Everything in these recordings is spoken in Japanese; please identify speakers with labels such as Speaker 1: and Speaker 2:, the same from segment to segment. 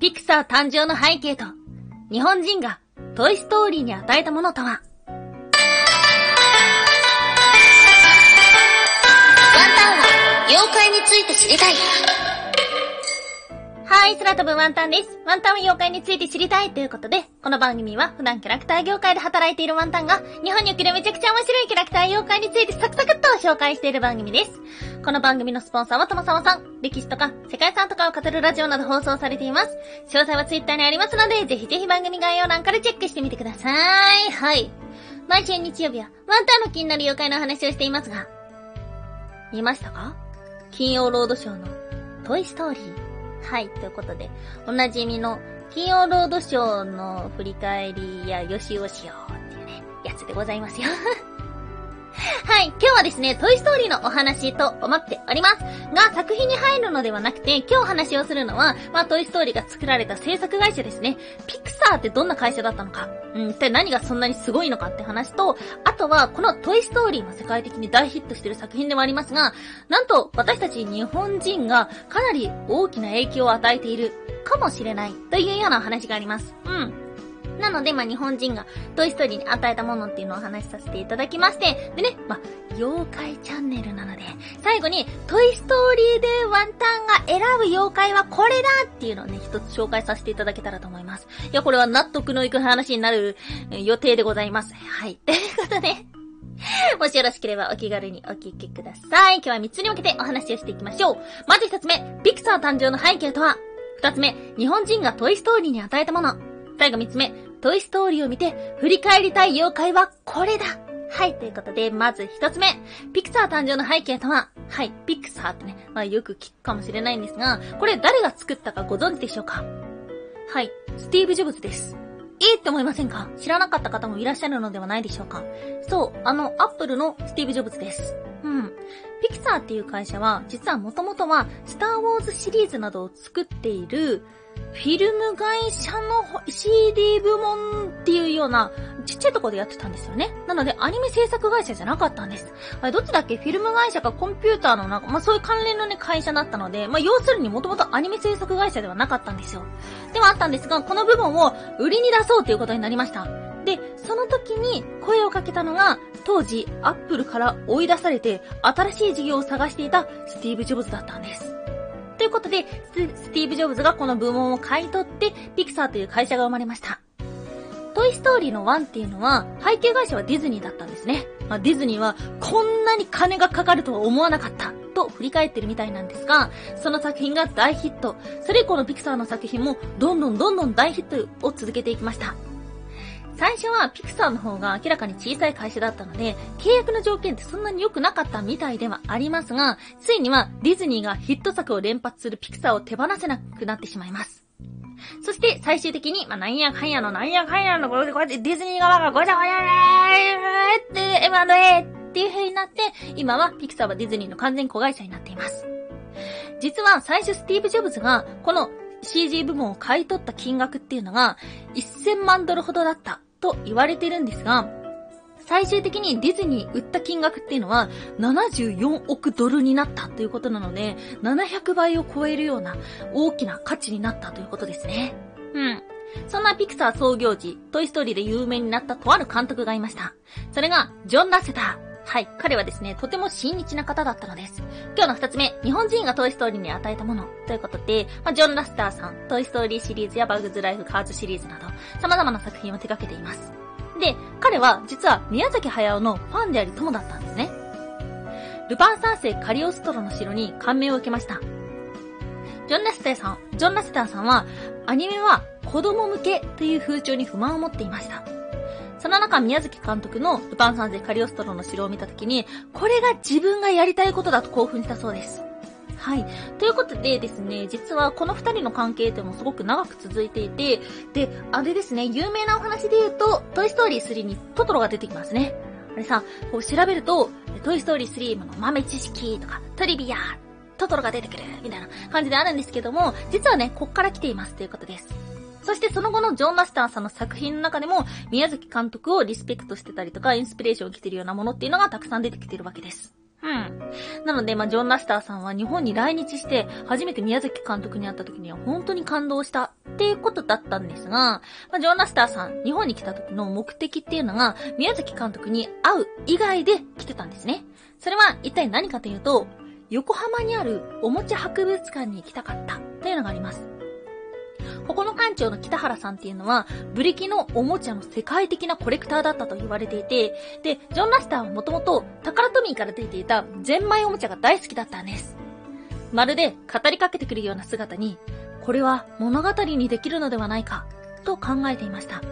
Speaker 1: ピクサー誕生の背景と、日本人がトイストーリーに与えたものとは？ワン
Speaker 2: タンは妖怪について知りたい。
Speaker 1: はい、空飛ぶワンタンです。ワンタンは妖怪について知りたいということで、この番組は普段キャラクター業界で働いているワンタンが、日本におけるめちゃくちゃ面白いキャラクター妖怪についてサクサクっと紹介している番組です。この番組のスポンサーはともさまさん、歴史とか世界遺産とかを語るラジオなど放送されています。詳細はツイッターにありますので、ぜひぜひ番組概要欄からチェックしてみてください。はい。毎週日曜日はワンタンの気になる妖怪の話をしていますが、見ましたか？金曜ロードショーのトイストーリー。はい、ということで、おなじみの金曜ロードショーの振り返りや予習をしようっていうね、やつでございますよ。はい、今日はですね、トイストーリーのお話と思っております。が、作品に入るのではなくて、今日お話をするのは、まあ、トイストーリーが作られた制作会社ですね。ピクサーってどんな会社だったのか、うん、一体何がそんなにすごいのかって話と、あとは、このトイストーリーの世界的に大ヒットしてる作品でもありますが、なんと、私たち日本人がかなり大きな影響を与えているかもしれないというような話があります。うん。なので、まあ、日本人がトイストーリーに与えたものっていうのをお話しさせていただきまして、でね、まあ、妖怪チャンネルなので、最後に、トイストーリーでワンタンが選ぶ妖怪はこれだっていうのをね、一つ紹介させていただけたらと思います。いや、これは納得のいく話になる予定でございます。はい。ということで、もしよろしければお気軽にお聞きください。今日は3つに分けてお話をしていきましょう。まず1つ目、ピクサー誕生の背景とは ?2 つ目、日本人がトイストーリーに与えたもの。最後3つ目、トイストーリーを見て振り返りたい妖怪はこれだはい、ということで、まず一つ目。ピクサー誕生の背景とは、はい、ピクサーってね、まあよく聞くかもしれないんですが、これ誰が作ったかご存知でしょうか？はい、スティーブ・ジョブズです。ええって思いませんか？知らなかった方もいらっしゃるのではないでしょうか？そう、あの、アップルのスティーブ・ジョブズです。うん。ピクサーっていう会社は、実はもともとは、スター・ウォーズシリーズなどを作っている、フィルム会社の CD 部門っていうような、ちっちゃいところでやってたんですよね。なので、アニメ制作会社じゃなかったんです。あれ、どっちだっけ？フィルム会社かコンピューターのなんか、まあ、そういう関連のね、会社だったので、まあ、要するにもともとアニメ制作会社ではなかったんですよ。ではあったんですが、この部門を売りに出そうということになりました。で、その時に声をかけたのが、当時、アップルから追い出されて、新しい事業を探していたスティーブ・ジョブズだったんです。ということで、スティーブ・ジョブズがこの部門を買い取って、ピクサーという会社が生まれました。トイストーリーの1っていうのは、配給会社はディズニーだったんですね。まあ、ディズニーは、こんなに金がかかるとは思わなかった、と振り返ってるみたいなんですが、その作品が大ヒット。それ以降のピクサーの作品も、どんどんどんどん大ヒットを続けていきました。最初はピクサーの方が明らかに小さい会社だったので、契約の条件ってそんなに良くなかったみたいではありますが、ついにはディズニーがヒット作を連発するピクサーを手放せなくなってしまいます。そして最終的に、まあ、なんやかんやのなんやかんやのこうやってディズニー側がごちゃごちゃって M&A っていう風になって、今はピクサーはディズニーの完全子会社になっています。実は最初スティーブ・ジョブズがこの CG 部門を買い取った金額っていうのが1000万ドルほどだったと言われてるんですが、最終的にディズニー売った金額っていうのは74億ドルになったということなので、700倍を超えるような大きな価値になったということですね。うん。そんなピクサー創業時、トイストーリーで有名になったとある監督がいました。それが、ジョン・ラセター。はい。彼はですね、とても親日な方だったのです。今日の二つ目、日本人がトイストーリーに与えたもの。ということで、まあ、ジョン・ラスターさん、トイストーリーシリーズやバグズ・ライフ・カーズシリーズなど、様々な作品を手掛けています。で、彼は実は宮崎駿のファンであり友だったんですね。ルパン三世カリオストロの城に感銘を受けました。ジョン・ラスターさん、ジョン・ラスターさんは、アニメは子供向けという風潮に不満を持っていました。その中、宮崎監督のルパン三世カリオストロの城を見たときに、これが自分がやりたいことだと興奮したそうです。はい。ということでですね、実はこの二人の関係ってもすごく長く続いていて、で、あれですね、有名なお話で言うと、トイストーリー3にトトロが出てきますね。あれさ、こう調べると、トイストーリー3の豆知識とか、トリビア、トトロが出てくる、みたいな感じであるんですけども、実はね、こっから来ていますということです。そしてその後のジョン・ラスターさんの作品の中でも、宮崎監督をリスペクトしてたりとか、インスピレーションを受けてるようなものっていうのがたくさん出てきてるわけです。うん。なので、まあ、ジョン・ラスターさんは日本に来日して、初めて宮崎監督に会った時には本当に感動したっていうことだったんですが、まあ、ジョン・ラスターさん、日本に来た時の目的っていうのが、宮崎監督に会う以外で来てたんですね。それは一体何かというと、横浜にあるおもちゃ博物館に行きたかったというのがあります。ここの館長の北原さんっていうのは、ブリキのおもちゃの世界的なコレクターだったと言われていて、で、ジョン・ラスターはもともとタカラトミーから出ていたゼンマイおもちゃが大好きだったんです。まるで語りかけてくるような姿に、これは物語にできるのではないか、と考えていました。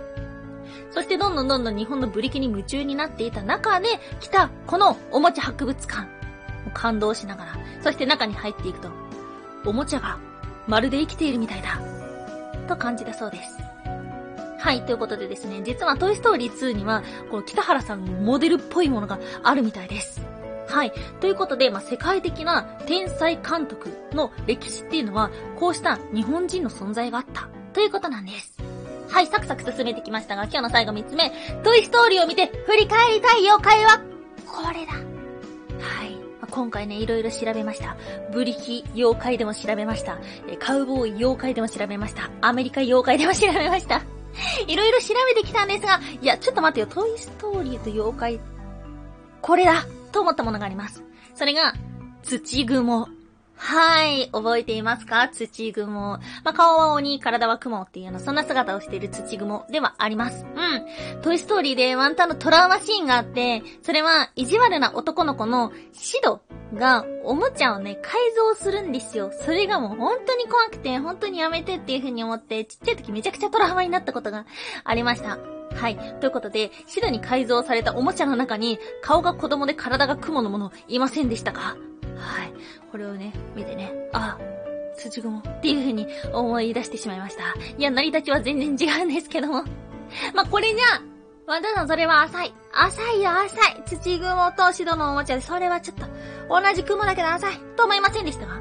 Speaker 1: そしてどんどんどんどん日本のブリキに夢中になっていた中で来たこのおもちゃ博物館。感動しながら、そして中に入っていくと、おもちゃがまるで生きているみたいだ。と感じたそうです。はい、ということでですね、実はトイストーリー2には、この北原さんのモデルっぽいものがあるみたいです。はい。ということで、まあ、世界的な天才監督の歴史っていうのは、こうした日本人の存在があった。ということなんです。はい、サクサク進めてきましたが、今日の最後3つ目、トイストーリーを見て振り返りたい妖怪は、これだ。今回ね、いろいろ調べました。ブリキ妖怪でも調べました。カウボーイ妖怪でも調べました。アメリカ妖怪でも調べました。いろいろ調べてきたんですが、いや、ちょっと待ってよ、トイストーリーと妖怪、これだと思ったものがあります。それが、土蜘蛛。はい、覚えていますか？土雲。まあ、顔は鬼、体は雲っていうような、そんな姿をしている土雲ではあります。うん。トイストーリーでワンタンのトラウマシーンがあって、それは、意地悪な男の子のシドが、おもちゃをね、改造するんですよ。それがもう本当に怖くて、本当にやめてっていう風に思って、ちっちゃい時めちゃくちゃトラウマになったことがありました。はい。ということで、シドに改造されたおもちゃの中に、顔が子供で体が雲のものいませんでしたか？はい。これをね、見てね、あ、土雲っていう風に思い出してしまいました。いや、成り立ちは全然違うんですけども。ま、これじゃあ、ワンダさんそれは浅い。浅いよ、浅い。土雲とシドのおもちゃで、それはちょっと、同じ雲だけど浅い。と思いませんでしたが。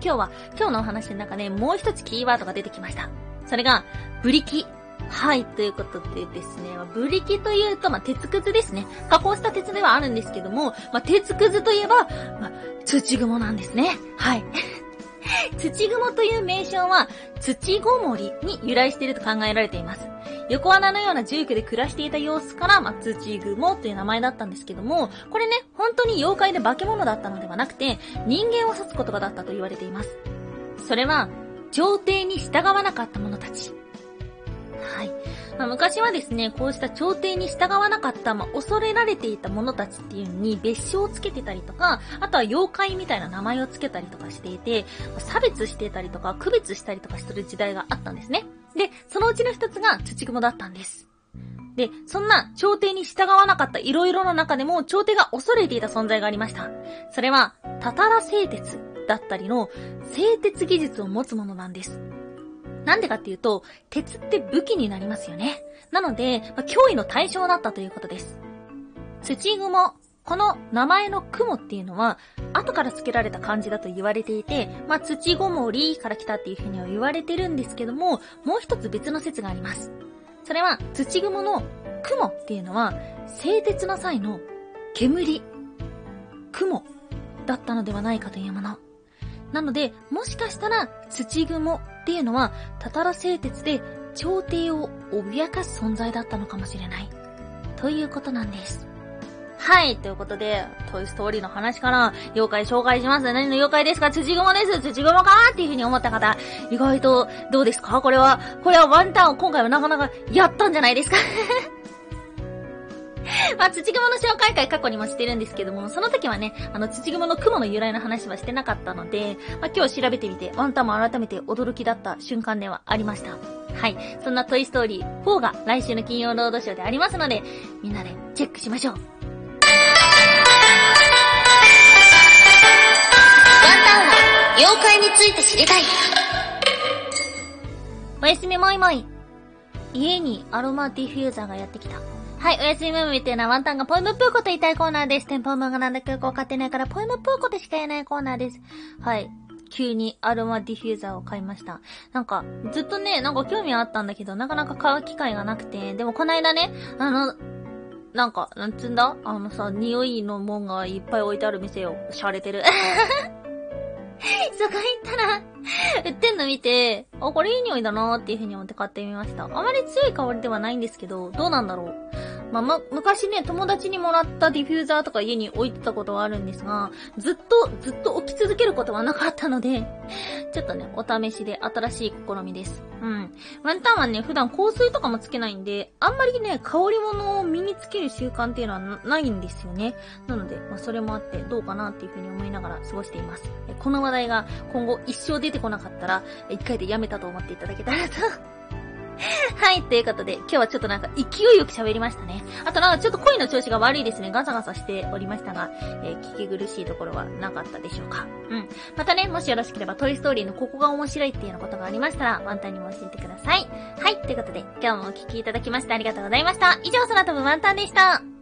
Speaker 1: 今日は、今日のお話の中でもう一つキーワードが出てきました。それが、ブリキ。はい、ということでですね、ブリキというと、まあ、鉄くずですね。加工した鉄ではあるんですけども、まあ、鉄くずといえば、まあ、土雲なんですね。はい。土雲という名称は、土ごもりに由来していると考えられています。横穴のような住居で暮らしていた様子から、まあ、土雲という名前だったんですけども、これね、本当に妖怪で化け物だったのではなくて、人間を指す言葉だったと言われています。それは、朝廷に従わなかった者たち。はい。まあ、昔はですね、こうした朝廷に従わなかった、まあ、恐れられていた者たちっていうのに別称をつけてたりとか、あとは妖怪みたいな名前をつけたりとかしていて、差別してたりとか、区別したりとかする時代があったんですね。で、そのうちの一つが土雲だったんです。で、そんな朝廷に従わなかった色々の中でも朝廷が恐れていた存在がありました。それは、タタラ製鉄だったりの製鉄技術を持つものなんです。なんでかっていうと、鉄って武器になりますよね。なので、まあ脅威の対象だったということです。土雲。この名前の雲っていうのは、後から付けられた漢字だと言われていて、まあ、土ごもりから来たっていうふうには言われてるんですけども、もう一つ別の説があります。それは、土雲の雲っていうのは、製鉄の際の煙、雲だったのではないかというもの。なので、もしかしたら、土雲っていうのは、たたら製鉄で、朝廷を脅かす存在だったのかもしれない。ということなんです。はい、ということで、トイストーリーの話から、妖怪紹介します。何の妖怪ですか？土雲です。土雲かっていうふうに思った方、意外と、どうですか？これは、これはワンタンを今回はなかなかやったんじゃないですか？まあ、土雲の紹介会過去にもしてるんですけども、その時はね、あの、土雲の雲の由来の話はしてなかったので、まあ、今日調べてみて、ワンタンも改めて驚きだった瞬間ではありました。はい。そんなトイストーリー4が来週の金曜ロードショーでありますので、みんなでチェックしましょう。
Speaker 2: ワンタンは妖怪について知りたい。
Speaker 1: おやすみもいもい。家にアロマディフューザーがやってきた。はい、おやすみむむっていうのはワンタンがポイムプーコと言いたいコーナーです。テンポムがなんだかよくわかってないから、ポイムプーコとしか言えないコーナーです。はい。急にアロマディフューザーを買いました。なんか、ずっとね、なんか興味はあったんだけど、なかなか買う機会がなくて、でもこの間ね、あの、なんか、なんつんだ？あのさ、匂いのもんがいっぱい置いてある店よ。しゃれてる。そこ行ったら、売ってんの見て、あ、これいい匂いだなーっていう風に思って買ってみました。あまり強い香りではないんですけど、どうなんだろう？まあ、ま、昔ね、友達にもらったディフューザーとか家に置いてたことはあるんですが、ずっと、ずっと置き続けることはなかったので、ちょっとね、お試しで新しい試みです。うん。ワンタンはね、普段香水とかもつけないんで、あんまりね、香り物を身につける習慣っていうのはないんですよね。なので、まあ、それもあってどうかなっていうふうに思いながら過ごしています。この話題が今後一生出てこなかったら、一回でやめたと思っていただけたらと はい、ということで、今日はちょっとなんか勢いよく喋りましたね。あとなんかちょっと声の調子が悪いですね。ガサガサしておりましたが、えー、聞き苦しいところはなかったでしょうか。うん。またね、もしよろしければトイストーリーのここが面白いっていうようなことがありましたら、ワンタンにも教えてください。はい、ということで、今日もお聴きいただきましてありがとうございました。以上、空飛ぶワンタンでした。